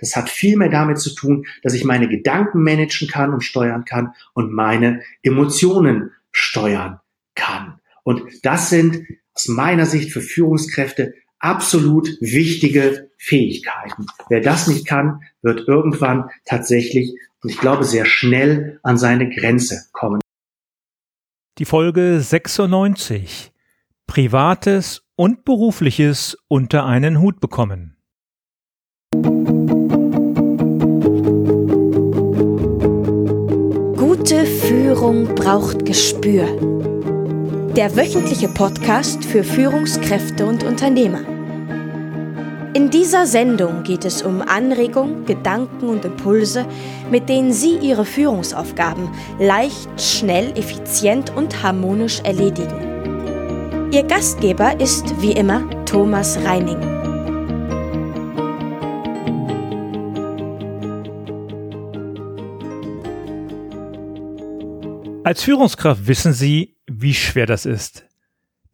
Das hat viel mehr damit zu tun, dass ich meine Gedanken managen kann und steuern kann und meine Emotionen steuern kann. Und das sind aus meiner Sicht für Führungskräfte absolut wichtige Fähigkeiten. Wer das nicht kann, wird irgendwann tatsächlich, und ich glaube sehr schnell, an seine Grenze kommen. Die Folge 96. Privates und Berufliches unter einen Hut bekommen. Führung braucht Gespür. Der wöchentliche Podcast für Führungskräfte und Unternehmer. In dieser Sendung geht es um Anregungen, Gedanken und Impulse, mit denen Sie Ihre Führungsaufgaben leicht, schnell, effizient und harmonisch erledigen. Ihr Gastgeber ist wie immer Thomas Reining. Als Führungskraft wissen Sie, wie schwer das ist.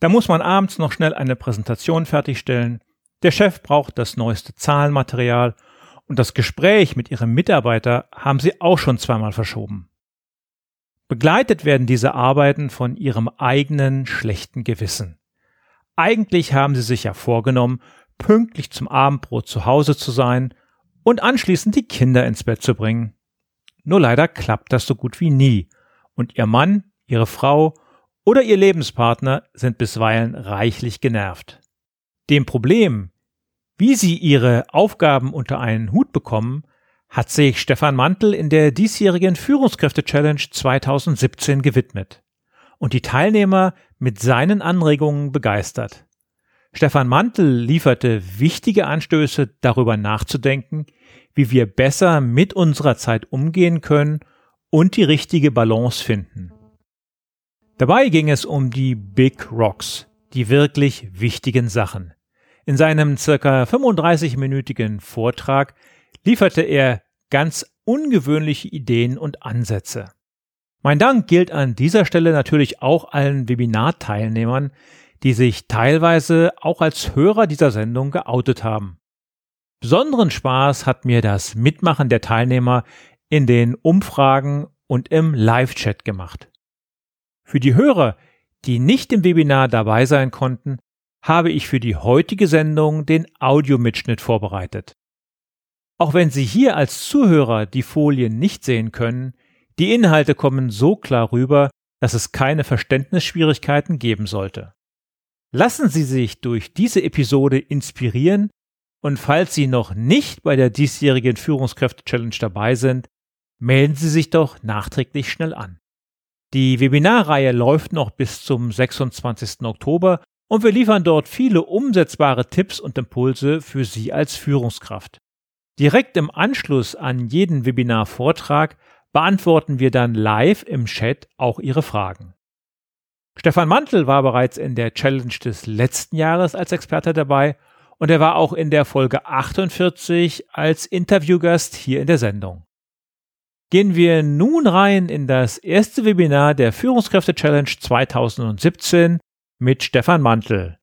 Da muss man abends noch schnell eine Präsentation fertigstellen, der Chef braucht das neueste Zahlenmaterial und das Gespräch mit ihrem Mitarbeiter haben sie auch schon zweimal verschoben. Begleitet werden diese Arbeiten von ihrem eigenen schlechten Gewissen. Eigentlich haben sie sich ja vorgenommen, pünktlich zum Abendbrot zu Hause zu sein und anschließend die Kinder ins Bett zu bringen. Nur leider klappt das so gut wie nie und ihr Mann, ihre Frau oder ihr Lebenspartner sind bisweilen reichlich genervt. Dem Problem, wie sie ihre Aufgaben unter einen Hut bekommen, hat sich Stefan Mantel in der diesjährigen Führungskräfte-Challenge 2017 gewidmet und die Teilnehmer mit seinen Anregungen begeistert. Stefan Mantel lieferte wichtige Anstöße darüber nachzudenken, wie wir besser mit unserer Zeit umgehen können und die richtige Balance finden. Dabei ging es um die Big Rocks, die wirklich wichtigen Sachen. In seinem circa 35-minütigen Vortrag lieferte er ganz ungewöhnliche Ideen und Ansätze. Mein Dank gilt an dieser Stelle natürlich auch allen Webinarteilnehmern, die sich teilweise auch als Hörer dieser Sendung geoutet haben. Besonderen Spaß hat mir das Mitmachen der Teilnehmer in den Umfragen und im Live-Chat gemacht. Für die Hörer, die nicht im Webinar dabei sein konnten, habe ich für die heutige Sendung den Audiomitschnitt vorbereitet. Auch wenn Sie hier als Zuhörer die Folien nicht sehen können, die Inhalte kommen so klar rüber, dass es keine Verständnisschwierigkeiten geben sollte. Lassen Sie sich durch diese Episode inspirieren und falls Sie noch nicht bei der diesjährigen Führungskräfte-Challenge dabei sind, melden Sie sich doch nachträglich schnell an. Die Webinarreihe läuft noch bis zum 26. Oktober und wir liefern dort viele umsetzbare Tipps und Impulse für Sie als Führungskraft. Direkt im Anschluss an jeden Webinar-Vortrag beantworten wir dann live im Chat auch Ihre Fragen. Stefan Mantel war bereits in der Challenge des letzten Jahres als Experte dabei und er war auch in der Folge 48 als Interviewgast hier in der Sendung. Gehen wir nun rein in das erste Webinar der Führungskräfte Challenge 2017 mit Stefan Mantel.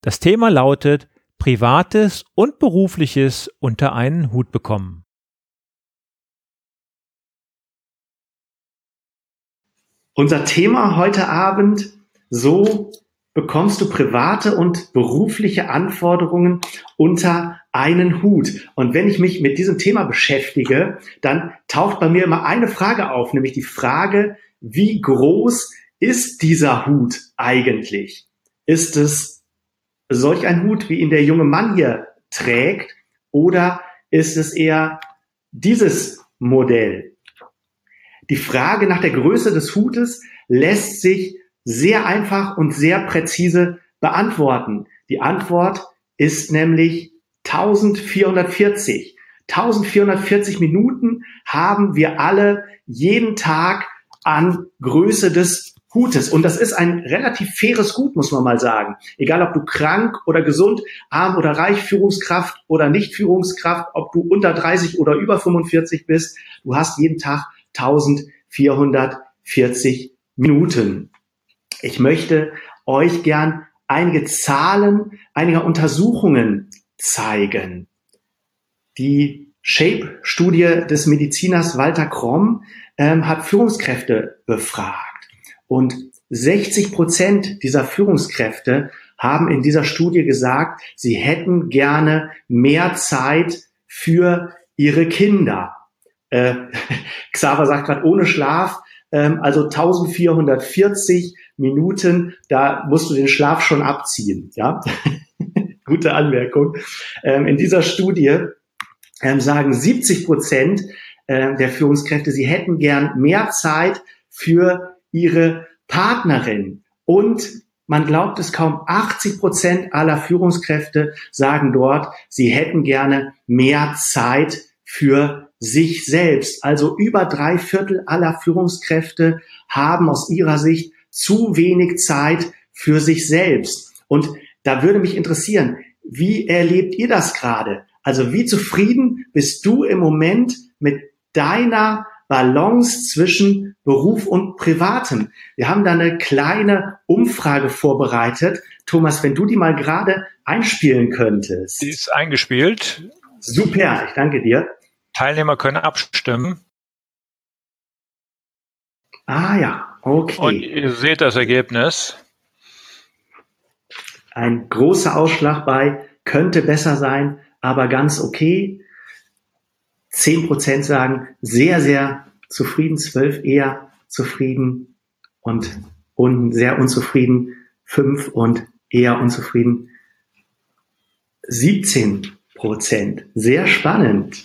Das Thema lautet Privates und Berufliches unter einen Hut bekommen. Unser Thema heute Abend, so bekommst du private und berufliche Anforderungen unter einen Hut. Und wenn ich mich mit diesem Thema beschäftige, dann taucht bei mir immer eine Frage auf, nämlich die Frage, wie groß ist dieser Hut eigentlich? Ist es solch ein Hut, wie ihn der junge Mann hier trägt, oder ist es eher dieses Modell? Die Frage nach der Größe des Hutes lässt sich sehr einfach und sehr präzise beantworten. Die Antwort ist nämlich 1440. 1440 Minuten haben wir alle jeden Tag an Größe des Gutes. Und das ist ein relativ faires Gut, muss man mal sagen. Egal, ob du krank oder gesund, arm oder reich, Führungskraft oder nicht Führungskraft, ob du unter 30 oder über 45 bist, du hast jeden Tag 1440 Minuten. Ich möchte euch gern einige Zahlen einiger Untersuchungen zeigen, die Shape-Studie des Mediziners Walter Kromm ähm, hat Führungskräfte befragt. Und 60 Prozent dieser Führungskräfte haben in dieser Studie gesagt, sie hätten gerne mehr Zeit für ihre Kinder. Äh, Xaver sagt gerade ohne Schlaf, ähm, also 1440 Minuten, da musst du den Schlaf schon abziehen. Ja, gute Anmerkung. Ähm, in dieser Studie ähm, sagen 70 Prozent äh, der Führungskräfte, sie hätten gern mehr Zeit für ihre Partnerin. Und man glaubt es kaum, 80 Prozent aller Führungskräfte sagen dort, sie hätten gerne mehr Zeit für sich selbst. Also über drei Viertel aller Führungskräfte haben aus ihrer Sicht zu wenig Zeit für sich selbst. Und da würde mich interessieren, wie erlebt ihr das gerade? Also wie zufrieden bist du im Moment mit deiner Balance zwischen Beruf und Privatem? Wir haben da eine kleine Umfrage vorbereitet. Thomas, wenn du die mal gerade einspielen könntest. Die ist eingespielt. Super, ich danke dir. Teilnehmer können abstimmen. Ah ja, okay. Und ihr seht das Ergebnis. Ein großer Ausschlag bei könnte besser sein, aber ganz okay. Zehn Prozent sagen sehr, sehr zufrieden, zwölf eher zufrieden und unten sehr unzufrieden, fünf und eher unzufrieden. 17 Prozent. Sehr spannend.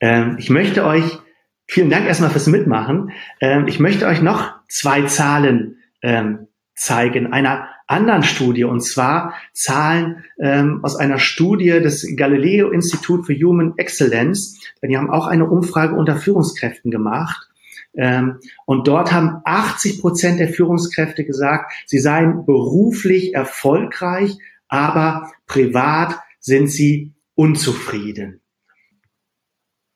Ähm, ich möchte euch, vielen Dank erstmal fürs Mitmachen. Ähm, ich möchte euch noch zwei Zahlen ähm, zeigen, einer anderen Studie, und zwar Zahlen ähm, aus einer Studie des Galileo Institut für Human Excellence. Die haben auch eine Umfrage unter Führungskräften gemacht. Ähm, und dort haben 80 Prozent der Führungskräfte gesagt, sie seien beruflich erfolgreich, aber privat sind sie unzufrieden.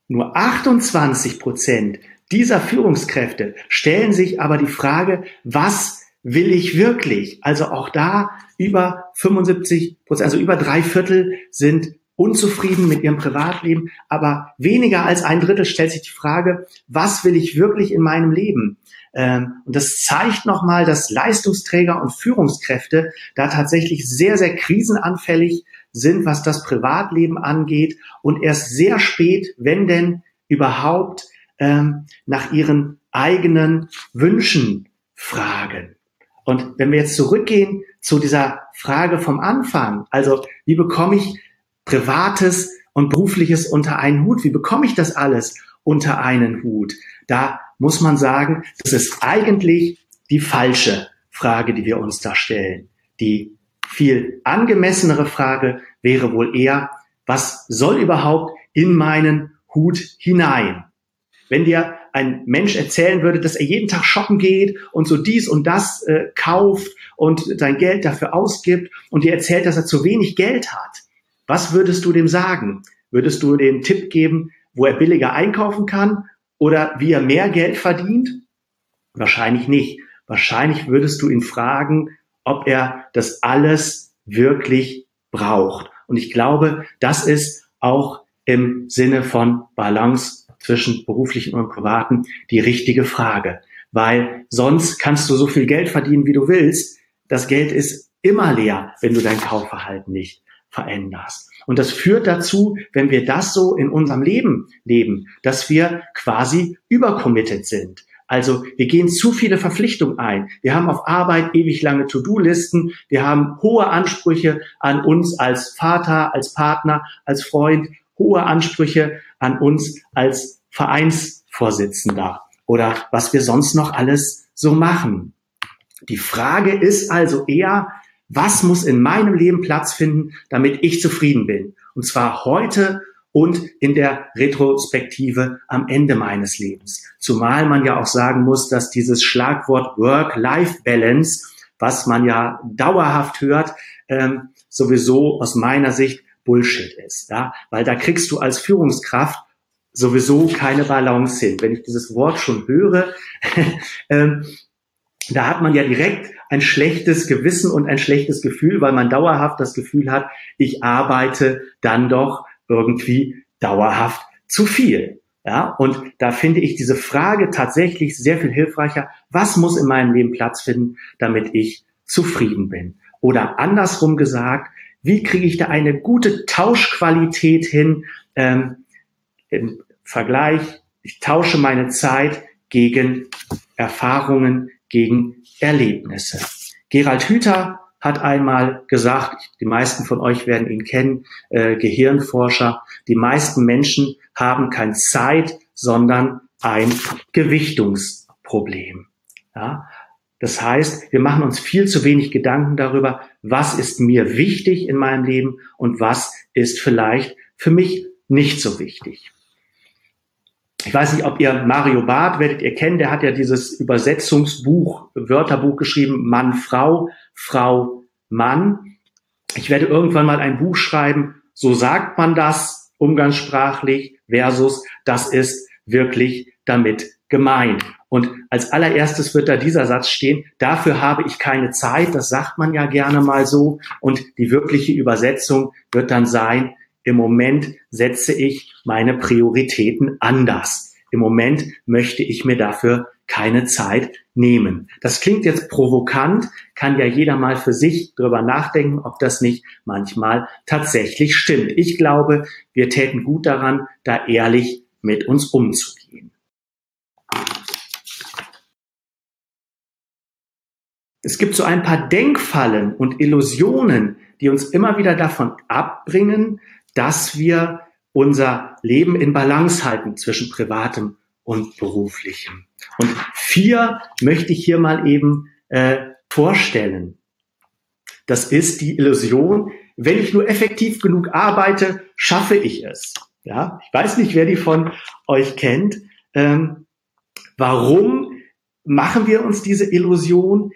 Nur 28 Prozent dieser Führungskräfte stellen sich aber die Frage, was will ich wirklich? Also auch da über 75 Prozent, also über drei Viertel sind unzufrieden mit ihrem Privatleben, aber weniger als ein Drittel stellt sich die Frage, was will ich wirklich in meinem Leben? Ähm, und das zeigt nochmal, dass Leistungsträger und Führungskräfte da tatsächlich sehr, sehr krisenanfällig sind, was das Privatleben angeht und erst sehr spät, wenn denn überhaupt, ähm, nach ihren eigenen Wünschen fragen. Und wenn wir jetzt zurückgehen zu dieser Frage vom Anfang, also wie bekomme ich Privates und Berufliches unter einen Hut? Wie bekomme ich das alles unter einen Hut? Da muss man sagen, das ist eigentlich die falsche Frage, die wir uns da stellen. Die viel angemessenere Frage wäre wohl eher, was soll überhaupt in meinen Hut hinein? Wenn dir ein Mensch erzählen würde, dass er jeden Tag shoppen geht und so dies und das äh, kauft und sein Geld dafür ausgibt und dir erzählt, dass er zu wenig Geld hat, was würdest du dem sagen? Würdest du dem Tipp geben, wo er billiger einkaufen kann oder wie er mehr Geld verdient? Wahrscheinlich nicht. Wahrscheinlich würdest du ihn fragen, ob er das alles wirklich braucht. Und ich glaube, das ist auch im Sinne von Balance zwischen beruflichen und privaten die richtige Frage. Weil sonst kannst du so viel Geld verdienen, wie du willst. Das Geld ist immer leer, wenn du dein Kaufverhalten nicht veränderst. Und das führt dazu, wenn wir das so in unserem Leben leben, dass wir quasi übercommitted sind. Also wir gehen zu viele Verpflichtungen ein. Wir haben auf Arbeit ewig lange To-Do-Listen. Wir haben hohe Ansprüche an uns als Vater, als Partner, als Freund, hohe Ansprüche an uns als Vereinsvorsitzender oder was wir sonst noch alles so machen. Die Frage ist also eher, was muss in meinem Leben Platz finden, damit ich zufrieden bin? Und zwar heute und in der Retrospektive am Ende meines Lebens. Zumal man ja auch sagen muss, dass dieses Schlagwort Work-Life-Balance, was man ja dauerhaft hört, ähm, sowieso aus meiner Sicht Bullshit ist, ja, weil da kriegst du als Führungskraft sowieso keine Balance hin. Wenn ich dieses Wort schon höre, ähm, da hat man ja direkt ein schlechtes Gewissen und ein schlechtes Gefühl, weil man dauerhaft das Gefühl hat, ich arbeite dann doch irgendwie dauerhaft zu viel. Ja, und da finde ich diese Frage tatsächlich sehr viel hilfreicher. Was muss in meinem Leben Platz finden, damit ich zufrieden bin? Oder andersrum gesagt, wie kriege ich da eine gute Tauschqualität hin ähm, im Vergleich? Ich tausche meine Zeit gegen Erfahrungen, gegen Erlebnisse. Gerald Hüther hat einmal gesagt, die meisten von euch werden ihn kennen, äh, Gehirnforscher, die meisten Menschen haben kein Zeit, sondern ein Gewichtungsproblem. Ja? Das heißt, wir machen uns viel zu wenig Gedanken darüber, was ist mir wichtig in meinem Leben und was ist vielleicht für mich nicht so wichtig. Ich weiß nicht, ob ihr Mario Barth werdet ihr kennen, der hat ja dieses Übersetzungsbuch, Wörterbuch geschrieben, Mann, Frau, Frau, Mann. Ich werde irgendwann mal ein Buch schreiben, so sagt man das umgangssprachlich versus das ist wirklich damit gemeint. Und als allererstes wird da dieser Satz stehen, dafür habe ich keine Zeit, das sagt man ja gerne mal so. Und die wirkliche Übersetzung wird dann sein, im Moment setze ich meine Prioritäten anders. Im Moment möchte ich mir dafür keine Zeit nehmen. Das klingt jetzt provokant, kann ja jeder mal für sich drüber nachdenken, ob das nicht manchmal tatsächlich stimmt. Ich glaube, wir täten gut daran, da ehrlich mit uns umzugehen. Es gibt so ein paar Denkfallen und Illusionen, die uns immer wieder davon abbringen, dass wir unser Leben in Balance halten zwischen privatem und beruflichem. Und vier möchte ich hier mal eben äh, vorstellen. Das ist die Illusion, wenn ich nur effektiv genug arbeite, schaffe ich es. Ja, ich weiß nicht, wer die von euch kennt. Ähm, warum machen wir uns diese Illusion?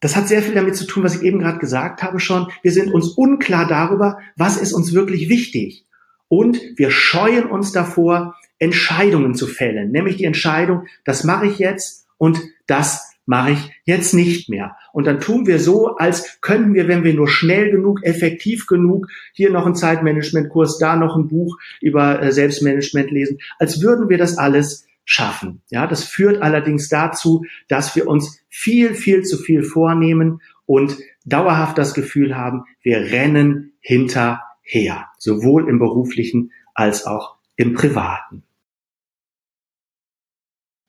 Das hat sehr viel damit zu tun, was ich eben gerade gesagt habe schon. Wir sind uns unklar darüber, was ist uns wirklich wichtig. Und wir scheuen uns davor, Entscheidungen zu fällen, nämlich die Entscheidung, das mache ich jetzt und das mache ich jetzt nicht mehr. Und dann tun wir so, als könnten wir, wenn wir nur schnell genug, effektiv genug, hier noch einen Zeitmanagementkurs, da noch ein Buch über äh, Selbstmanagement lesen, als würden wir das alles schaffen. Ja, das führt allerdings dazu, dass wir uns viel, viel zu viel vornehmen und dauerhaft das Gefühl haben, wir rennen hinterher, sowohl im beruflichen als auch im privaten.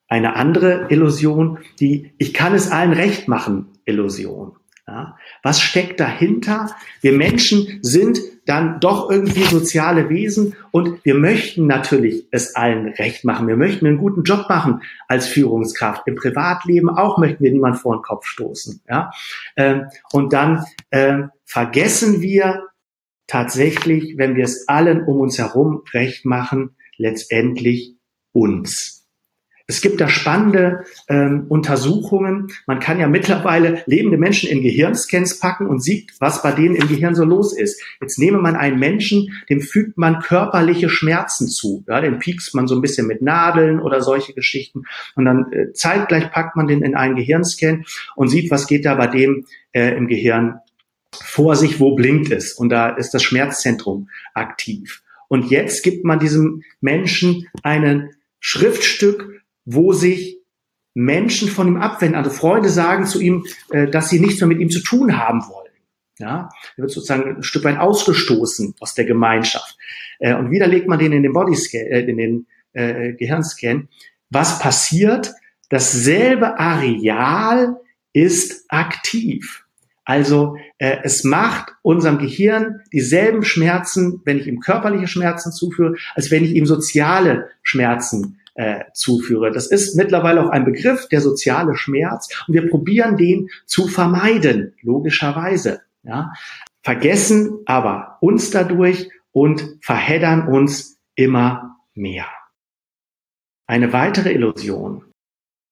Eine andere Illusion, die ich kann es allen recht machen, Illusion. Ja, was steckt dahinter? Wir Menschen sind dann doch irgendwie soziale Wesen und wir möchten natürlich es allen recht machen. Wir möchten einen guten Job machen als Führungskraft. Im Privatleben auch möchten wir niemand vor den Kopf stoßen. Ja? Ähm, und dann ähm, vergessen wir tatsächlich, wenn wir es allen um uns herum recht machen, letztendlich uns. Es gibt da spannende ähm, Untersuchungen. Man kann ja mittlerweile lebende Menschen in Gehirnscans packen und sieht, was bei denen im Gehirn so los ist. Jetzt nehme man einen Menschen, dem fügt man körperliche Schmerzen zu. Ja, den piekst man so ein bisschen mit Nadeln oder solche Geschichten. Und dann äh, zeitgleich packt man den in einen Gehirnscan und sieht, was geht da bei dem äh, im Gehirn vor sich, wo blinkt es. Und da ist das Schmerzzentrum aktiv. Und jetzt gibt man diesem Menschen ein Schriftstück wo sich Menschen von ihm abwenden. Also Freunde sagen zu ihm, äh, dass sie nichts mehr mit ihm zu tun haben wollen. Ja, er wird sozusagen ein Stück weit ausgestoßen aus der Gemeinschaft. Äh, und wieder legt man den in den Bodyscan, äh, in den äh, Gehirnscan. Was passiert? Dasselbe Areal ist aktiv. Also äh, es macht unserem Gehirn dieselben Schmerzen, wenn ich ihm körperliche Schmerzen zuführe, als wenn ich ihm soziale Schmerzen äh, zuführe. Das ist mittlerweile auch ein Begriff, der soziale Schmerz. Und wir probieren den zu vermeiden, logischerweise. Ja? Vergessen aber uns dadurch und verheddern uns immer mehr. Eine weitere Illusion.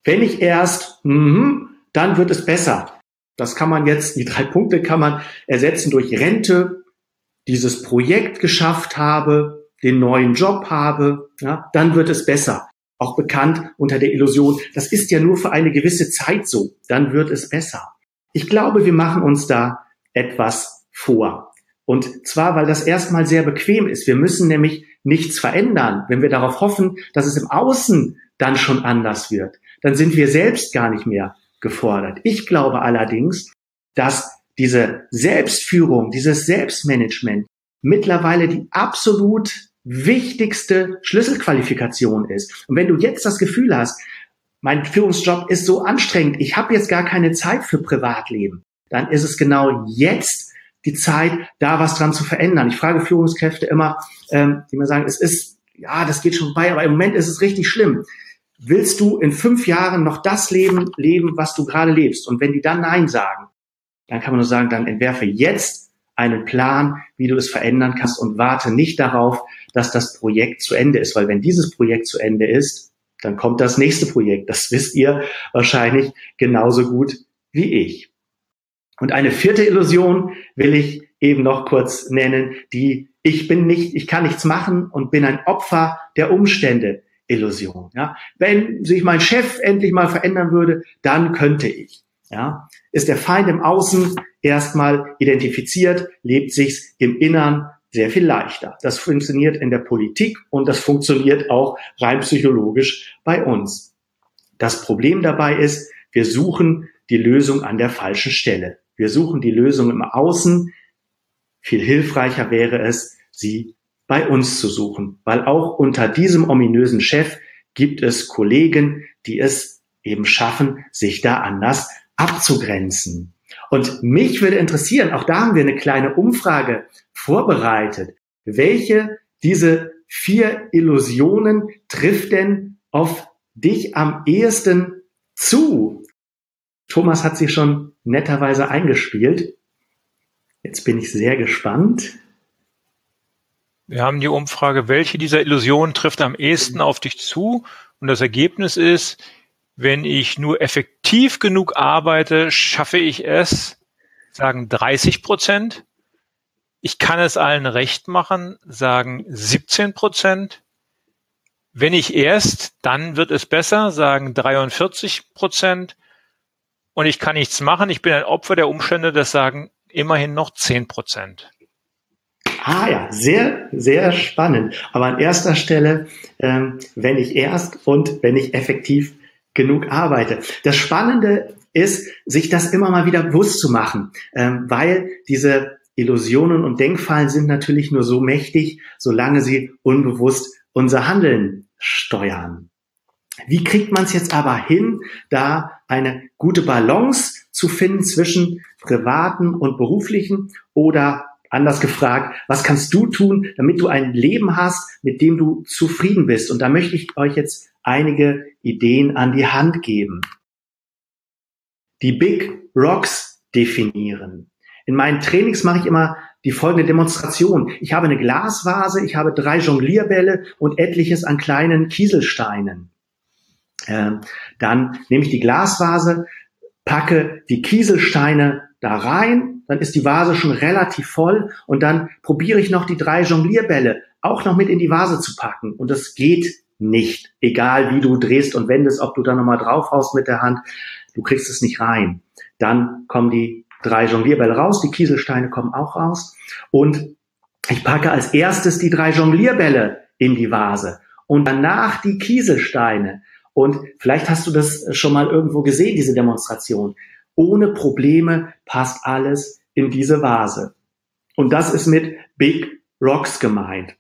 Wenn ich erst, mh, dann wird es besser. Das kann man jetzt, die drei Punkte kann man ersetzen durch Rente, dieses Projekt geschafft habe, den neuen Job habe, ja, dann wird es besser auch bekannt unter der Illusion, das ist ja nur für eine gewisse Zeit so, dann wird es besser. Ich glaube, wir machen uns da etwas vor. Und zwar, weil das erstmal sehr bequem ist. Wir müssen nämlich nichts verändern. Wenn wir darauf hoffen, dass es im Außen dann schon anders wird, dann sind wir selbst gar nicht mehr gefordert. Ich glaube allerdings, dass diese Selbstführung, dieses Selbstmanagement mittlerweile die absolut wichtigste Schlüsselqualifikation ist. Und wenn du jetzt das Gefühl hast, mein Führungsjob ist so anstrengend, ich habe jetzt gar keine Zeit für Privatleben, dann ist es genau jetzt die Zeit, da was dran zu verändern. Ich frage Führungskräfte immer, ähm, die mir sagen, es ist, ja, das geht schon bei, aber im Moment ist es richtig schlimm. Willst du in fünf Jahren noch das Leben leben, was du gerade lebst? Und wenn die dann Nein sagen, dann kann man nur sagen, dann entwerfe jetzt einen Plan, wie du es verändern kannst und warte nicht darauf, dass das Projekt zu Ende ist. Weil wenn dieses Projekt zu Ende ist, dann kommt das nächste Projekt. Das wisst ihr wahrscheinlich genauso gut wie ich. Und eine vierte Illusion will ich eben noch kurz nennen, die ich bin nicht, ich kann nichts machen und bin ein Opfer der Umstände Illusion. Ja, wenn sich mein Chef endlich mal verändern würde, dann könnte ich. Ja, ist der Feind im Außen erstmal identifiziert, lebt sich's im Innern sehr viel leichter. Das funktioniert in der Politik und das funktioniert auch rein psychologisch bei uns. Das Problem dabei ist, wir suchen die Lösung an der falschen Stelle. Wir suchen die Lösung im Außen. Viel hilfreicher wäre es, sie bei uns zu suchen, weil auch unter diesem ominösen Chef gibt es Kollegen, die es eben schaffen, sich da anders abzugrenzen. Und mich würde interessieren, auch da haben wir eine kleine Umfrage vorbereitet. Welche diese vier Illusionen trifft denn auf dich am ehesten zu? Thomas hat sie schon netterweise eingespielt. Jetzt bin ich sehr gespannt. Wir haben die Umfrage, welche dieser Illusionen trifft am ehesten auf dich zu? Und das Ergebnis ist, wenn ich nur effektiv genug arbeite, schaffe ich es, sagen 30 Prozent. Ich kann es allen recht machen, sagen 17 Prozent. Wenn ich erst, dann wird es besser, sagen 43 Prozent. Und ich kann nichts machen, ich bin ein Opfer der Umstände, das sagen immerhin noch 10 Prozent. Ah ja, sehr, sehr spannend. Aber an erster Stelle, ähm, wenn ich erst und wenn ich effektiv genug arbeite. Das Spannende ist, sich das immer mal wieder bewusst zu machen, ähm, weil diese Illusionen und Denkfallen sind natürlich nur so mächtig, solange sie unbewusst unser Handeln steuern. Wie kriegt man es jetzt aber hin, da eine gute Balance zu finden zwischen privaten und beruflichen oder anders gefragt, was kannst du tun, damit du ein Leben hast, mit dem du zufrieden bist? Und da möchte ich euch jetzt einige Ideen an die Hand geben. Die Big Rocks definieren. In meinen Trainings mache ich immer die folgende Demonstration. Ich habe eine Glasvase, ich habe drei Jonglierbälle und etliches an kleinen Kieselsteinen. Ähm, dann nehme ich die Glasvase, packe die Kieselsteine da rein, dann ist die Vase schon relativ voll und dann probiere ich noch die drei Jonglierbälle auch noch mit in die Vase zu packen. Und das geht nicht. Egal wie du drehst und wendest, ob du da nochmal draufhaust mit der Hand, du kriegst es nicht rein. Dann kommen die drei Jonglierbälle raus, die Kieselsteine kommen auch raus. Und ich packe als erstes die drei Jonglierbälle in die Vase und danach die Kieselsteine. Und vielleicht hast du das schon mal irgendwo gesehen, diese Demonstration. Ohne Probleme passt alles in diese Vase. Und das ist mit Big Rocks gemeint.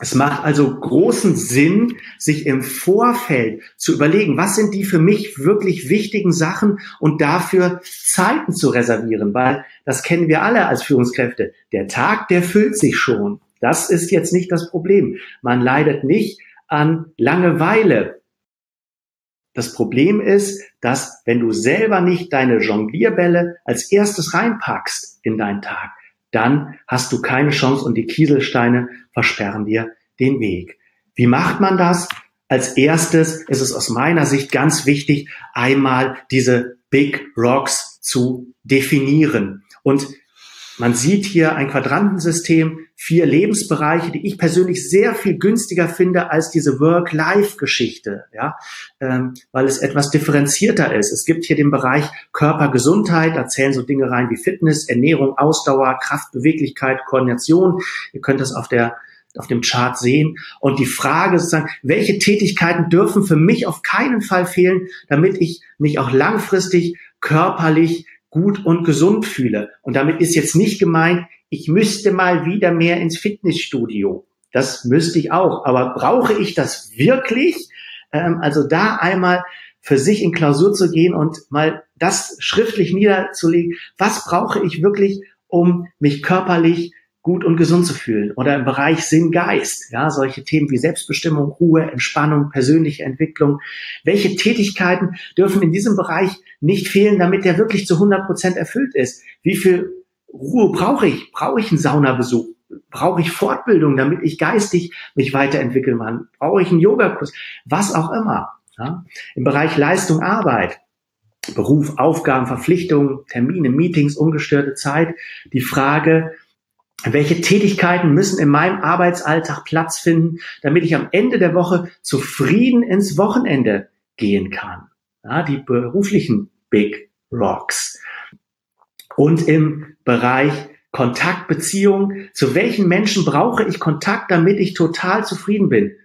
Es macht also großen Sinn, sich im Vorfeld zu überlegen, was sind die für mich wirklich wichtigen Sachen und dafür Zeiten zu reservieren, weil das kennen wir alle als Führungskräfte. Der Tag, der füllt sich schon. Das ist jetzt nicht das Problem. Man leidet nicht an Langeweile. Das Problem ist, dass wenn du selber nicht deine Jonglierbälle als erstes reinpackst in deinen Tag, dann hast du keine Chance und die Kieselsteine versperren dir den Weg. Wie macht man das? Als erstes ist es aus meiner Sicht ganz wichtig, einmal diese Big Rocks zu definieren. Und man sieht hier ein Quadrantensystem, vier Lebensbereiche, die ich persönlich sehr viel günstiger finde als diese Work-Life-Geschichte, ja, ähm, weil es etwas differenzierter ist. Es gibt hier den Bereich Körpergesundheit, da zählen so Dinge rein wie Fitness, Ernährung, Ausdauer, Kraft, Beweglichkeit, Koordination. Ihr könnt das auf der auf dem Chart sehen. Und die Frage sozusagen, welche Tätigkeiten dürfen für mich auf keinen Fall fehlen, damit ich mich auch langfristig körperlich gut und gesund fühle. Und damit ist jetzt nicht gemeint, ich müsste mal wieder mehr ins Fitnessstudio. Das müsste ich auch. Aber brauche ich das wirklich? Ähm, also da einmal für sich in Klausur zu gehen und mal das schriftlich niederzulegen. Was brauche ich wirklich, um mich körperlich gut und gesund zu fühlen oder im Bereich Sinn, Geist, ja, solche Themen wie Selbstbestimmung, Ruhe, Entspannung, persönliche Entwicklung. Welche Tätigkeiten dürfen in diesem Bereich nicht fehlen, damit der wirklich zu 100 Prozent erfüllt ist? Wie viel Ruhe brauche ich? Brauche ich einen Saunabesuch? Brauche ich Fortbildung, damit ich geistig mich weiterentwickeln kann? Brauche ich einen Yogakurs? Was auch immer. Ja? Im Bereich Leistung, Arbeit. Beruf, Aufgaben, Verpflichtungen, Termine, Meetings, ungestörte Zeit. Die Frage, welche Tätigkeiten müssen in meinem Arbeitsalltag Platz finden, damit ich am Ende der Woche zufrieden ins Wochenende gehen kann. Ja, die beruflichen Big Rocks. Und im Bereich Kontaktbeziehung, zu welchen Menschen brauche ich Kontakt, damit ich total zufrieden bin?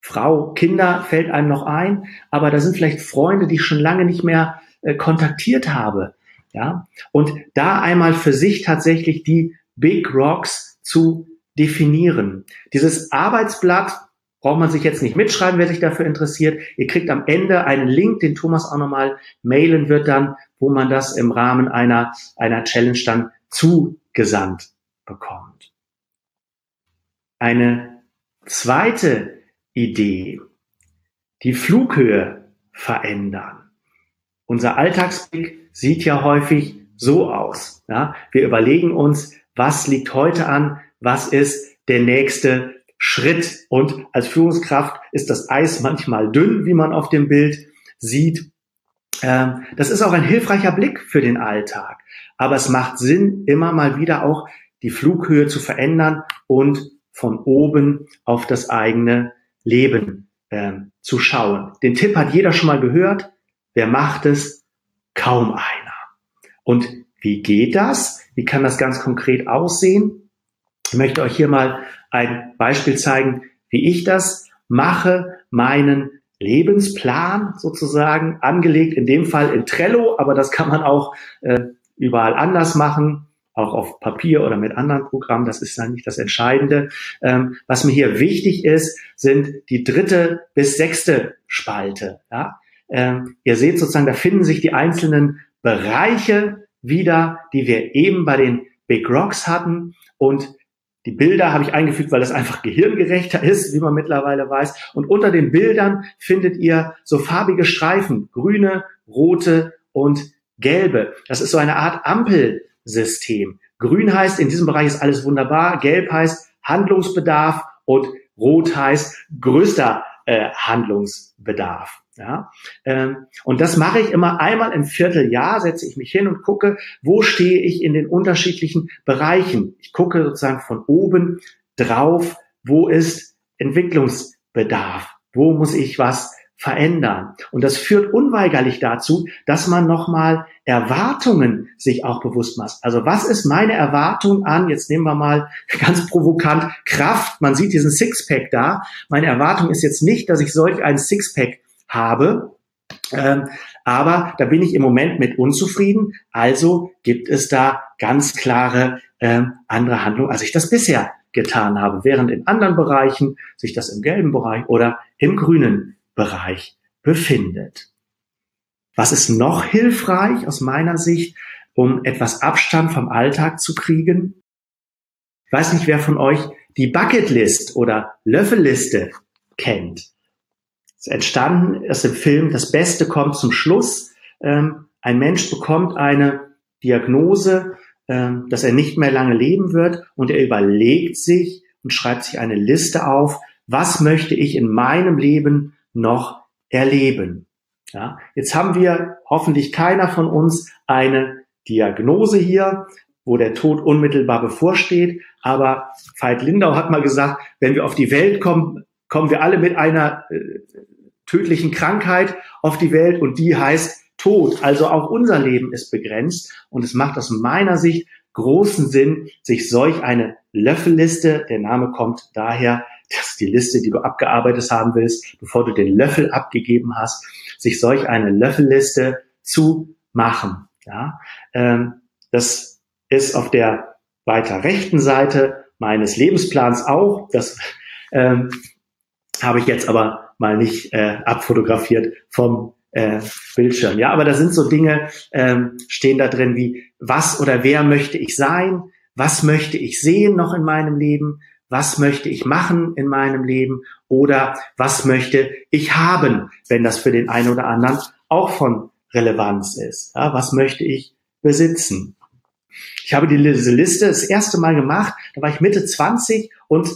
Frau, Kinder fällt einem noch ein, aber da sind vielleicht Freunde, die ich schon lange nicht mehr äh, kontaktiert habe. Ja, und da einmal für sich tatsächlich die Big Rocks zu definieren. Dieses Arbeitsblatt braucht man sich jetzt nicht mitschreiben, wer sich dafür interessiert. Ihr kriegt am Ende einen Link, den Thomas auch nochmal mailen wird dann, wo man das im Rahmen einer, einer Challenge dann zugesandt bekommt. Eine zweite Idee, die Flughöhe verändern. Unser Alltagsblick sieht ja häufig so aus. Ja? Wir überlegen uns, was liegt heute an, was ist der nächste Schritt. Und als Führungskraft ist das Eis manchmal dünn, wie man auf dem Bild sieht. Ähm, das ist auch ein hilfreicher Blick für den Alltag. Aber es macht Sinn, immer mal wieder auch die Flughöhe zu verändern und von oben auf das eigene Leben äh, zu schauen. Den Tipp hat jeder schon mal gehört. Wer macht es? Kaum einer. Und wie geht das? Wie kann das ganz konkret aussehen? Ich möchte euch hier mal ein Beispiel zeigen, wie ich das mache, meinen Lebensplan sozusagen angelegt, in dem Fall in Trello, aber das kann man auch äh, überall anders machen, auch auf Papier oder mit anderen Programmen, das ist dann nicht das Entscheidende. Ähm, was mir hier wichtig ist, sind die dritte bis sechste Spalte. Ja? Ähm, ihr seht sozusagen, da finden sich die einzelnen Bereiche wieder, die wir eben bei den Big Rocks hatten. Und die Bilder habe ich eingefügt, weil das einfach gehirngerechter ist, wie man mittlerweile weiß. Und unter den Bildern findet ihr so farbige Streifen, grüne, rote und gelbe. Das ist so eine Art Ampelsystem. Grün heißt, in diesem Bereich ist alles wunderbar. Gelb heißt Handlungsbedarf und rot heißt größter äh, Handlungsbedarf. Ja, ähm, und das mache ich immer einmal im Vierteljahr, setze ich mich hin und gucke, wo stehe ich in den unterschiedlichen Bereichen. Ich gucke sozusagen von oben drauf, wo ist Entwicklungsbedarf, wo muss ich was verändern. Und das führt unweigerlich dazu, dass man nochmal Erwartungen sich auch bewusst macht. Also was ist meine Erwartung an, jetzt nehmen wir mal ganz provokant Kraft, man sieht diesen Sixpack da. Meine Erwartung ist jetzt nicht, dass ich solch einen Sixpack habe. Ähm, aber da bin ich im Moment mit unzufrieden. Also gibt es da ganz klare ähm, andere Handlungen, als ich das bisher getan habe, während in anderen Bereichen sich das im gelben Bereich oder im grünen Bereich befindet. Was ist noch hilfreich aus meiner Sicht, um etwas Abstand vom Alltag zu kriegen? Ich weiß nicht, wer von euch die Bucketlist oder Löffelliste kennt ist entstanden aus dem Film Das Beste kommt zum Schluss. Ähm, ein Mensch bekommt eine Diagnose, ähm, dass er nicht mehr lange leben wird und er überlegt sich und schreibt sich eine Liste auf, was möchte ich in meinem Leben noch erleben. Ja, jetzt haben wir hoffentlich keiner von uns eine Diagnose hier. wo der Tod unmittelbar bevorsteht. Aber Veit Lindau hat mal gesagt, wenn wir auf die Welt kommen, kommen wir alle mit einer äh, tödlichen Krankheit auf die Welt und die heißt Tod. Also auch unser Leben ist begrenzt und es macht aus meiner Sicht großen Sinn, sich solch eine Löffelliste, der Name kommt daher, das ist die Liste, die du abgearbeitet haben willst, bevor du den Löffel abgegeben hast, sich solch eine Löffelliste zu machen. Ja, ähm, das ist auf der weiter rechten Seite meines Lebensplans auch. Das ähm, habe ich jetzt aber mal nicht äh, abfotografiert vom äh, Bildschirm. Ja, aber da sind so Dinge, ähm, stehen da drin wie, was oder wer möchte ich sein? Was möchte ich sehen noch in meinem Leben? Was möchte ich machen in meinem Leben? Oder was möchte ich haben, wenn das für den einen oder anderen auch von Relevanz ist? Ja, was möchte ich besitzen? Ich habe diese Liste das erste Mal gemacht, da war ich Mitte 20 und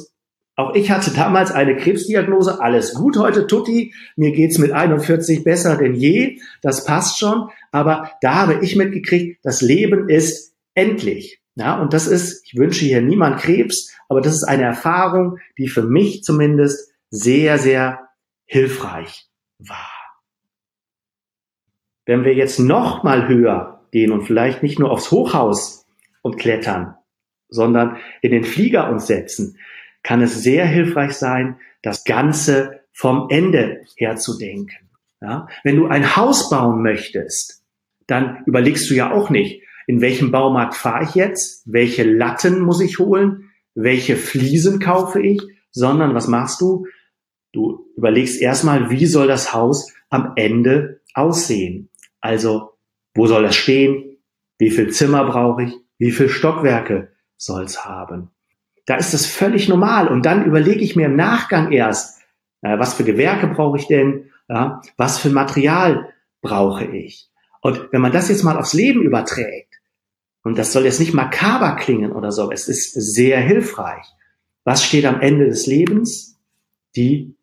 auch ich hatte damals eine Krebsdiagnose, alles gut heute, Tutti, mir geht's mit 41 besser denn je, das passt schon, aber da habe ich mitgekriegt, das Leben ist endlich. Ja, und das ist, ich wünsche hier niemand Krebs, aber das ist eine Erfahrung, die für mich zumindest sehr, sehr hilfreich war. Wenn wir jetzt noch mal höher gehen und vielleicht nicht nur aufs Hochhaus und klettern, sondern in den Flieger uns setzen, kann es sehr hilfreich sein, das Ganze vom Ende her zu denken. Ja? Wenn du ein Haus bauen möchtest, dann überlegst du ja auch nicht, in welchem Baumarkt fahre ich jetzt, welche Latten muss ich holen, welche Fliesen kaufe ich, sondern was machst du? Du überlegst erstmal, wie soll das Haus am Ende aussehen? Also, wo soll es stehen? Wie viel Zimmer brauche ich? Wie viel Stockwerke soll es haben? Da ist das völlig normal. Und dann überlege ich mir im Nachgang erst, äh, was für Gewerke brauche ich denn? Ja, was für Material brauche ich? Und wenn man das jetzt mal aufs Leben überträgt, und das soll jetzt nicht makaber klingen oder so, es ist sehr hilfreich. Was steht am Ende des Lebens? Die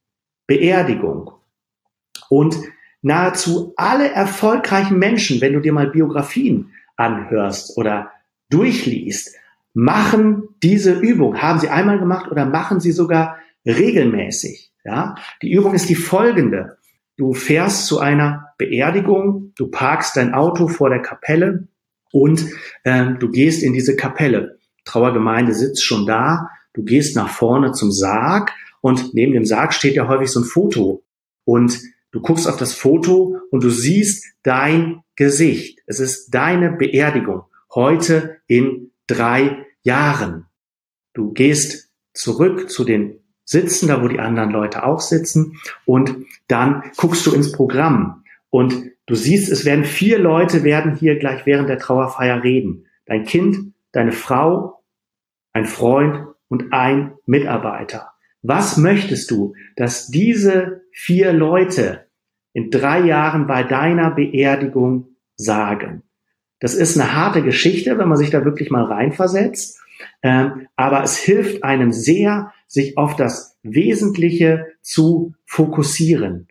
Beerdigung. Und nahezu alle erfolgreichen Menschen, wenn du dir mal Biografien anhörst oder durchliest, machen diese Übung, haben sie einmal gemacht oder machen sie sogar regelmäßig. Ja, die Übung ist die folgende. Du fährst zu einer Beerdigung, du parkst dein Auto vor der Kapelle und ähm, du gehst in diese Kapelle. Trauergemeinde sitzt schon da, du gehst nach vorne zum Sarg und neben dem Sarg steht ja häufig so ein Foto und du guckst auf das Foto und du siehst dein Gesicht. Es ist deine Beerdigung heute in drei Jahren. Du gehst zurück zu den Sitzen, da wo die anderen Leute auch sitzen, und dann guckst du ins Programm und du siehst, es werden vier Leute werden hier gleich während der Trauerfeier reden. Dein Kind, deine Frau, ein Freund und ein Mitarbeiter. Was möchtest du, dass diese vier Leute in drei Jahren bei deiner Beerdigung sagen? Das ist eine harte Geschichte, wenn man sich da wirklich mal reinversetzt. Ähm, aber es hilft einem sehr, sich auf das Wesentliche zu fokussieren.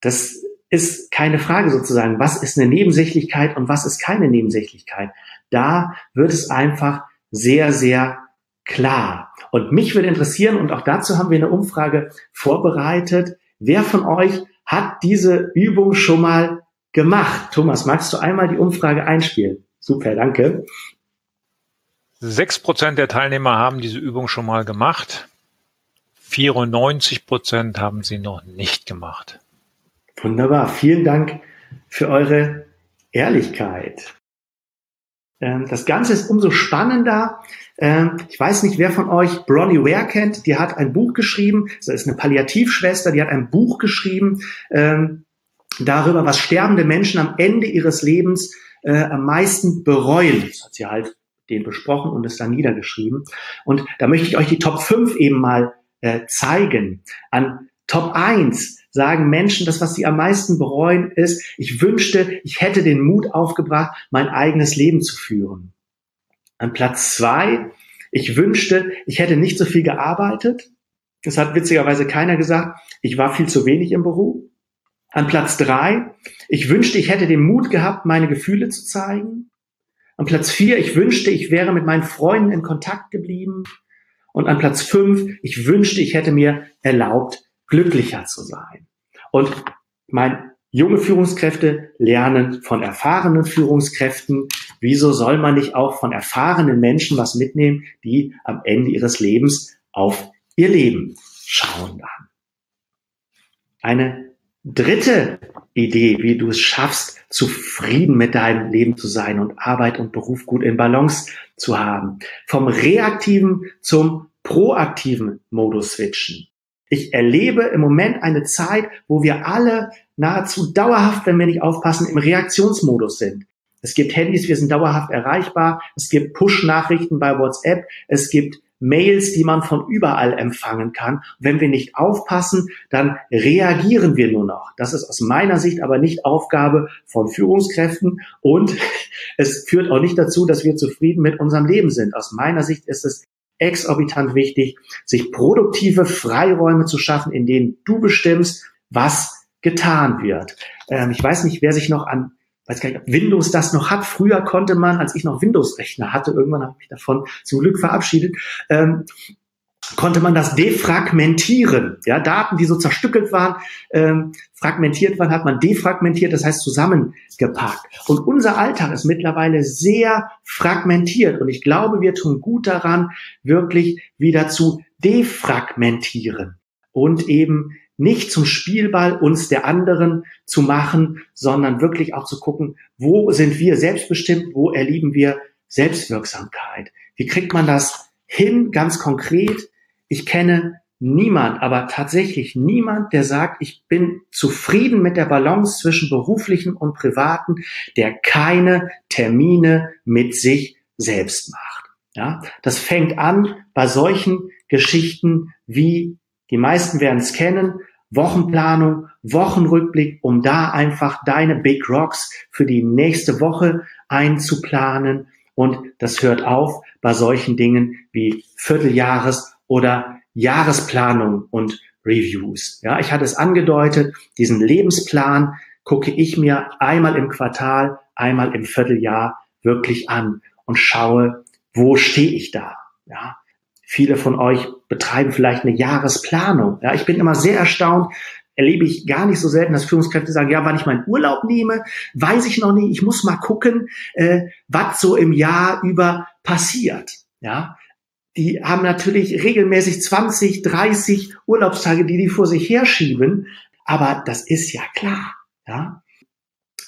Das ist keine Frage sozusagen, was ist eine Nebensächlichkeit und was ist keine Nebensächlichkeit. Da wird es einfach sehr, sehr klar. Und mich würde interessieren, und auch dazu haben wir eine Umfrage vorbereitet, wer von euch hat diese Übung schon mal gemacht. Thomas, magst du einmal die Umfrage einspielen? Super, danke. Sechs Prozent der Teilnehmer haben diese Übung schon mal gemacht. 94 Prozent haben sie noch nicht gemacht. Wunderbar. Vielen Dank für eure Ehrlichkeit. Ähm, das Ganze ist umso spannender. Ähm, ich weiß nicht, wer von euch Bronnie Ware kennt. Die hat ein Buch geschrieben. Das ist eine Palliativschwester. Die hat ein Buch geschrieben. Darüber, was sterbende Menschen am Ende ihres Lebens äh, am meisten bereuen. Das hat sie halt den besprochen und es dann niedergeschrieben. Und da möchte ich euch die Top 5 eben mal äh, zeigen. An Top 1 sagen Menschen, das, was sie am meisten bereuen, ist, ich wünschte, ich hätte den Mut aufgebracht, mein eigenes Leben zu führen. An Platz 2, ich wünschte, ich hätte nicht so viel gearbeitet. Das hat witzigerweise keiner gesagt. Ich war viel zu wenig im Beruf. An Platz drei, ich wünschte, ich hätte den Mut gehabt, meine Gefühle zu zeigen. An Platz vier, ich wünschte, ich wäre mit meinen Freunden in Kontakt geblieben. Und an Platz fünf, ich wünschte, ich hätte mir erlaubt, glücklicher zu sein. Und mein junge Führungskräfte lernen von erfahrenen Führungskräften. Wieso soll man nicht auch von erfahrenen Menschen was mitnehmen, die am Ende ihres Lebens auf ihr Leben schauen dann? Eine dritte Idee, wie du es schaffst, zufrieden mit deinem Leben zu sein und Arbeit und Beruf gut in Balance zu haben. Vom reaktiven zum proaktiven Modus switchen. Ich erlebe im Moment eine Zeit, wo wir alle nahezu dauerhaft, wenn wir nicht aufpassen, im Reaktionsmodus sind. Es gibt Handys, wir sind dauerhaft erreichbar. Es gibt Push-Nachrichten bei WhatsApp. Es gibt Mails, die man von überall empfangen kann. Wenn wir nicht aufpassen, dann reagieren wir nur noch. Das ist aus meiner Sicht aber nicht Aufgabe von Führungskräften und es führt auch nicht dazu, dass wir zufrieden mit unserem Leben sind. Aus meiner Sicht ist es exorbitant wichtig, sich produktive Freiräume zu schaffen, in denen du bestimmst, was getan wird. Ähm, ich weiß nicht, wer sich noch an weiß gar nicht, ob Windows das noch hat. Früher konnte man, als ich noch Windows-Rechner hatte, irgendwann habe ich mich davon zum Glück verabschiedet, ähm, konnte man das defragmentieren. Ja, Daten, die so zerstückelt waren, ähm, fragmentiert waren, hat man defragmentiert, das heißt zusammengepackt. Und unser Alltag ist mittlerweile sehr fragmentiert. Und ich glaube, wir tun gut daran, wirklich wieder zu defragmentieren und eben nicht zum Spielball uns der anderen zu machen, sondern wirklich auch zu gucken, wo sind wir selbstbestimmt, wo erleben wir Selbstwirksamkeit. Wie kriegt man das hin, ganz konkret? Ich kenne niemand, aber tatsächlich niemand, der sagt, ich bin zufrieden mit der Balance zwischen beruflichen und privaten, der keine Termine mit sich selbst macht. Ja, das fängt an bei solchen Geschichten wie die meisten werden es kennen. Wochenplanung, Wochenrückblick, um da einfach deine Big Rocks für die nächste Woche einzuplanen. Und das hört auf bei solchen Dingen wie Vierteljahres- oder Jahresplanung und Reviews. Ja, ich hatte es angedeutet, diesen Lebensplan gucke ich mir einmal im Quartal, einmal im Vierteljahr wirklich an und schaue, wo stehe ich da? Ja, Viele von euch betreiben vielleicht eine Jahresplanung. Ja, ich bin immer sehr erstaunt, erlebe ich gar nicht so selten, dass Führungskräfte sagen, ja, wann ich meinen Urlaub nehme, weiß ich noch nicht. Ich muss mal gucken, äh, was so im Jahr über passiert. Ja, die haben natürlich regelmäßig 20, 30 Urlaubstage, die die vor sich herschieben. Aber das ist ja klar. Ja,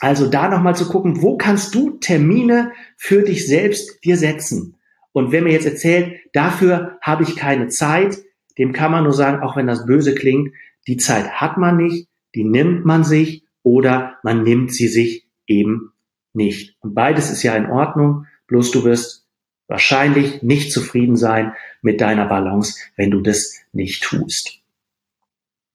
also da nochmal zu gucken, wo kannst du Termine für dich selbst dir setzen? Und wenn mir jetzt erzählt, dafür habe ich keine Zeit, dem kann man nur sagen, auch wenn das böse klingt, die Zeit hat man nicht, die nimmt man sich oder man nimmt sie sich eben nicht. Und beides ist ja in Ordnung, bloß du wirst wahrscheinlich nicht zufrieden sein mit deiner Balance, wenn du das nicht tust.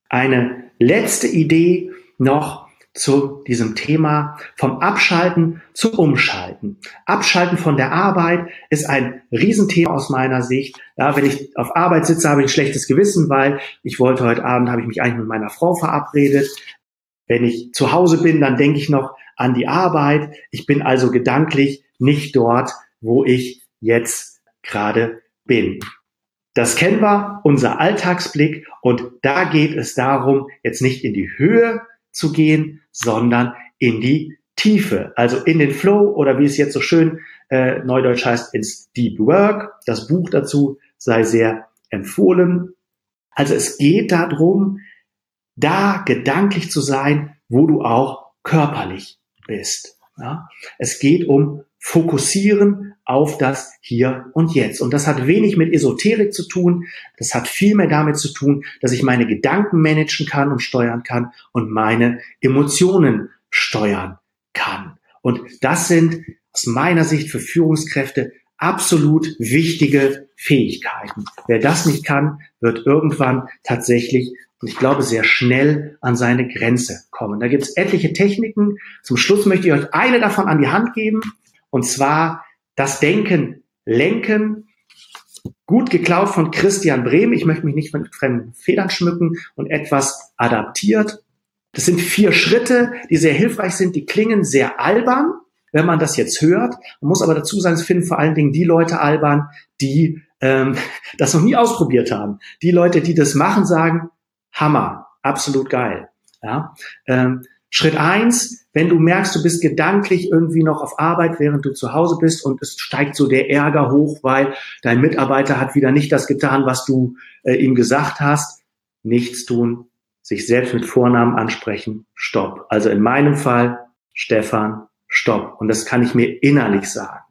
Eine letzte Idee noch zu diesem Thema vom Abschalten zum Umschalten. Abschalten von der Arbeit ist ein Riesenthema aus meiner Sicht. Ja, wenn ich auf Arbeit sitze, habe ich ein schlechtes Gewissen, weil ich wollte heute Abend, habe ich mich eigentlich mit meiner Frau verabredet. Wenn ich zu Hause bin, dann denke ich noch an die Arbeit. Ich bin also gedanklich nicht dort, wo ich jetzt gerade bin. Das kennen wir, unser Alltagsblick. Und da geht es darum, jetzt nicht in die Höhe zu gehen, sondern in die Tiefe, also in den Flow oder wie es jetzt so schön äh, neudeutsch heißt, ins Deep Work. Das Buch dazu sei sehr empfohlen. Also es geht darum, da gedanklich zu sein, wo du auch körperlich bist. Ja? Es geht um Fokussieren auf das Hier und Jetzt. Und das hat wenig mit Esoterik zu tun. Das hat viel mehr damit zu tun, dass ich meine Gedanken managen kann und steuern kann und meine Emotionen steuern kann. Und das sind aus meiner Sicht für Führungskräfte absolut wichtige Fähigkeiten. Wer das nicht kann, wird irgendwann tatsächlich und ich glaube sehr schnell an seine Grenze kommen. Da gibt es etliche Techniken. Zum Schluss möchte ich euch eine davon an die Hand geben. Und zwar das Denken lenken. Gut geklaut von Christian Brehm. Ich möchte mich nicht mit fremden Federn schmücken und etwas adaptiert. Das sind vier Schritte, die sehr hilfreich sind. Die klingen sehr albern, wenn man das jetzt hört. Man muss aber dazu sagen, es finden vor allen Dingen die Leute albern, die ähm, das noch nie ausprobiert haben. Die Leute, die das machen, sagen, Hammer, absolut geil. Ja? Ähm, Schritt eins, wenn du merkst, du bist gedanklich irgendwie noch auf Arbeit, während du zu Hause bist und es steigt so der Ärger hoch, weil dein Mitarbeiter hat wieder nicht das getan, was du äh, ihm gesagt hast. Nichts tun, sich selbst mit Vornamen ansprechen, stopp. Also in meinem Fall, Stefan, stopp. Und das kann ich mir innerlich sagen.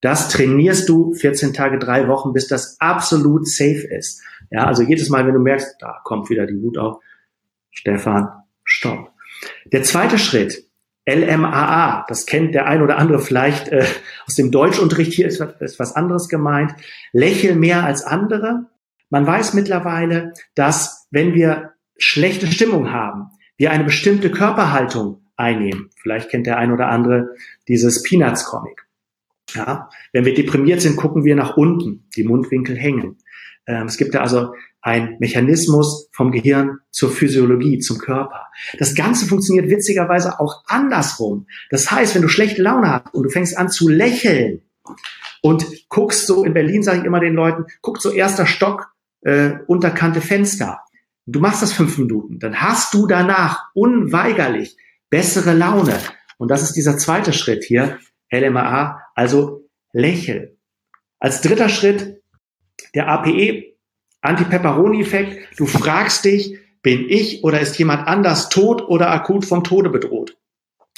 Das trainierst du 14 Tage, drei Wochen, bis das absolut safe ist. Ja, also jedes Mal, wenn du merkst, da kommt wieder die Wut auf, Stefan, stopp. Der zweite Schritt, LMAA, das kennt der ein oder andere vielleicht äh, aus dem Deutschunterricht, hier ist, ist was anderes gemeint. Lächel mehr als andere. Man weiß mittlerweile, dass wenn wir schlechte Stimmung haben, wir eine bestimmte Körperhaltung einnehmen. Vielleicht kennt der ein oder andere dieses Peanuts-Comic. Ja, wenn wir deprimiert sind, gucken wir nach unten, die Mundwinkel hängen. Ähm, es gibt da also ein Mechanismus vom Gehirn zur Physiologie, zum Körper. Das Ganze funktioniert witzigerweise auch andersrum. Das heißt, wenn du schlechte Laune hast und du fängst an zu lächeln und guckst so, in Berlin sage ich immer den Leuten, guck so erster Stock, äh, unterkante Fenster. Du machst das fünf Minuten, dann hast du danach unweigerlich bessere Laune. Und das ist dieser zweite Schritt hier, LMAA, also lächel. Als dritter Schritt der APE, Anti-Pepperoni-Effekt. Du fragst dich, bin ich oder ist jemand anders tot oder akut vom Tode bedroht?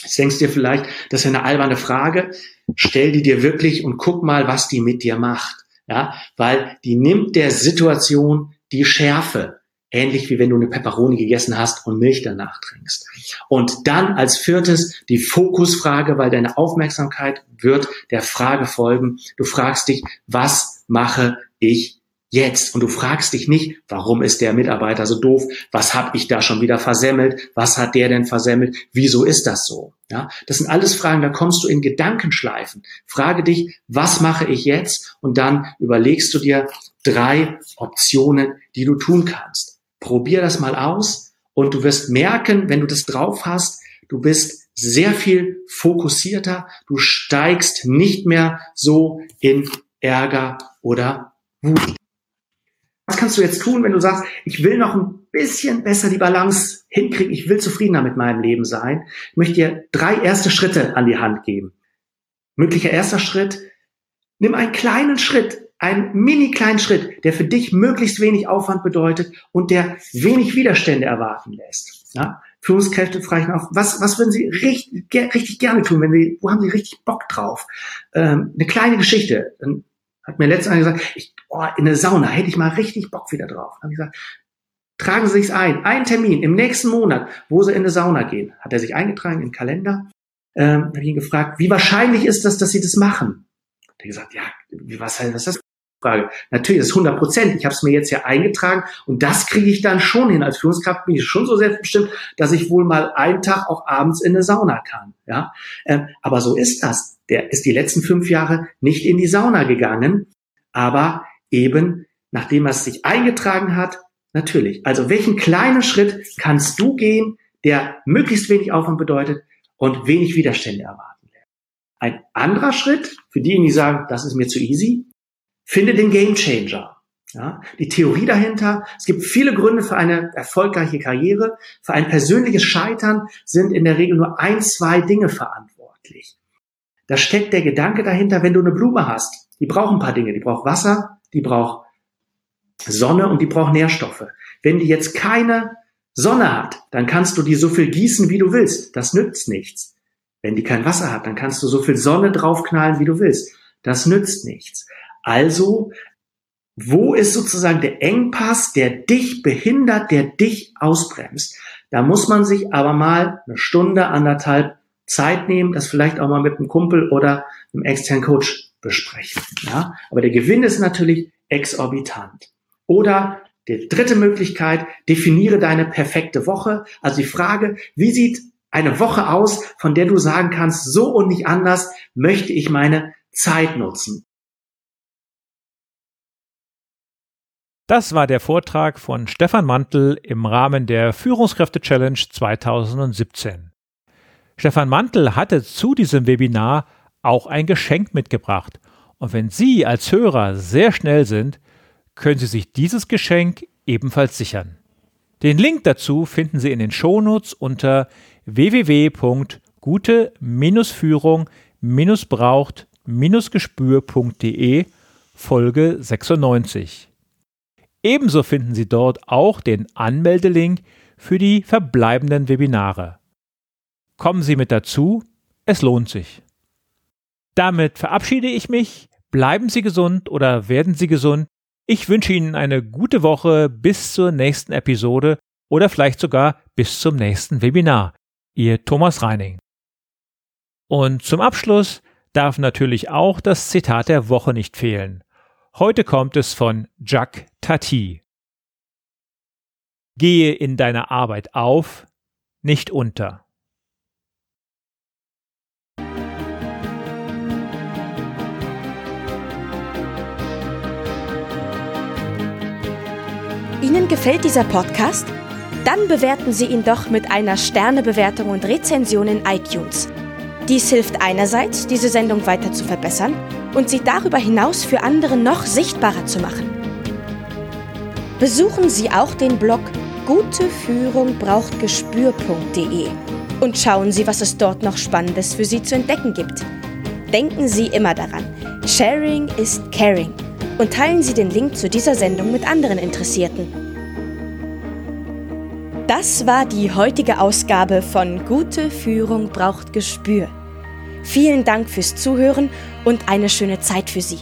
Jetzt denkst du dir vielleicht, das ist eine alberne Frage. Stell die dir wirklich und guck mal, was die mit dir macht. Ja, weil die nimmt der Situation die Schärfe. Ähnlich wie wenn du eine Peperoni gegessen hast und Milch danach trinkst. Und dann als viertes die Fokusfrage, weil deine Aufmerksamkeit wird der Frage folgen. Du fragst dich, was mache ich jetzt und du fragst dich nicht, warum ist der Mitarbeiter so doof? Was habe ich da schon wieder versemmelt? Was hat der denn versemmelt? Wieso ist das so? Ja, das sind alles Fragen, da kommst du in Gedankenschleifen. Frage dich, was mache ich jetzt? Und dann überlegst du dir drei Optionen, die du tun kannst. Probier das mal aus und du wirst merken, wenn du das drauf hast, du bist sehr viel fokussierter, du steigst nicht mehr so in Ärger oder Wut. Kannst du jetzt tun, wenn du sagst, ich will noch ein bisschen besser die Balance hinkriegen, ich will zufriedener mit meinem Leben sein? Ich möchte dir drei erste Schritte an die Hand geben. Möglicher erster Schritt, nimm einen kleinen Schritt, einen mini kleinen Schritt, der für dich möglichst wenig Aufwand bedeutet und der wenig Widerstände erwarten lässt. Ja? Führungskräfte fragen auch, was, was würden sie richtig, richtig gerne tun, wenn sie, wo haben sie richtig Bock drauf? Ähm, eine kleine Geschichte. Dann hat mir letztens gesagt, ich, oh, in eine Sauna hätte ich mal richtig Bock wieder drauf. Habe ich gesagt, tragen Sie sich's ein. Ein Termin im nächsten Monat, wo Sie in eine Sauna gehen. Hat er sich eingetragen in den Kalender. Ähm, habe ich ihn gefragt, wie wahrscheinlich ist das, dass Sie das machen? Hat er gesagt, ja, wie, was heißt das? Frage. Natürlich, das ist 100 Prozent. Ich habe es mir jetzt ja eingetragen und das kriege ich dann schon hin. Als Führungskraft bin ich schon so selbstbestimmt, dass ich wohl mal einen Tag auch abends in eine Sauna kann. Ja, ähm, aber so ist das. Der ist die letzten fünf Jahre nicht in die Sauna gegangen, aber eben nachdem er es sich eingetragen hat, natürlich. Also welchen kleinen Schritt kannst du gehen, der möglichst wenig Aufwand bedeutet und wenig Widerstände erwarten? Ein anderer Schritt für diejenigen, die sagen, das ist mir zu easy, finde den Game Changer. Ja, die Theorie dahinter, es gibt viele Gründe für eine erfolgreiche Karriere. Für ein persönliches Scheitern sind in der Regel nur ein, zwei Dinge verantwortlich. Da steckt der Gedanke dahinter, wenn du eine Blume hast, die braucht ein paar Dinge. Die braucht Wasser, die braucht Sonne und die braucht Nährstoffe. Wenn die jetzt keine Sonne hat, dann kannst du die so viel gießen, wie du willst. Das nützt nichts. Wenn die kein Wasser hat, dann kannst du so viel Sonne draufknallen, wie du willst. Das nützt nichts. Also, wo ist sozusagen der Engpass, der dich behindert, der dich ausbremst? Da muss man sich aber mal eine Stunde, anderthalb Zeit nehmen, das vielleicht auch mal mit einem Kumpel oder einem externen Coach besprechen. Ja? Aber der Gewinn ist natürlich exorbitant. Oder die dritte Möglichkeit, definiere deine perfekte Woche. Also die Frage, wie sieht eine Woche aus, von der du sagen kannst, so und nicht anders möchte ich meine Zeit nutzen. Das war der Vortrag von Stefan Mantel im Rahmen der Führungskräfte Challenge 2017. Stefan Mantel hatte zu diesem Webinar auch ein Geschenk mitgebracht. Und wenn Sie als Hörer sehr schnell sind, können Sie sich dieses Geschenk ebenfalls sichern. Den Link dazu finden Sie in den Shownotes unter www.gute-führung-braucht-gespür.de Folge 96. Ebenso finden Sie dort auch den Anmeldelink für die verbleibenden Webinare. Kommen Sie mit dazu, es lohnt sich. Damit verabschiede ich mich. Bleiben Sie gesund oder werden Sie gesund. Ich wünsche Ihnen eine gute Woche bis zur nächsten Episode oder vielleicht sogar bis zum nächsten Webinar. Ihr Thomas Reining. Und zum Abschluss darf natürlich auch das Zitat der Woche nicht fehlen. Heute kommt es von Jacques Tati. Gehe in deiner Arbeit auf, nicht unter. Ihnen gefällt dieser Podcast? Dann bewerten Sie ihn doch mit einer Sternebewertung und Rezension in iTunes. Dies hilft einerseits, diese Sendung weiter zu verbessern und sie darüber hinaus für andere noch sichtbarer zu machen. Besuchen Sie auch den Blog Gute Führung braucht Gespür.de und schauen Sie, was es dort noch Spannendes für Sie zu entdecken gibt. Denken Sie immer daran, Sharing ist Caring und teilen Sie den Link zu dieser Sendung mit anderen Interessierten. Das war die heutige Ausgabe von Gute Führung braucht Gespür. Vielen Dank fürs Zuhören und eine schöne Zeit für Sie.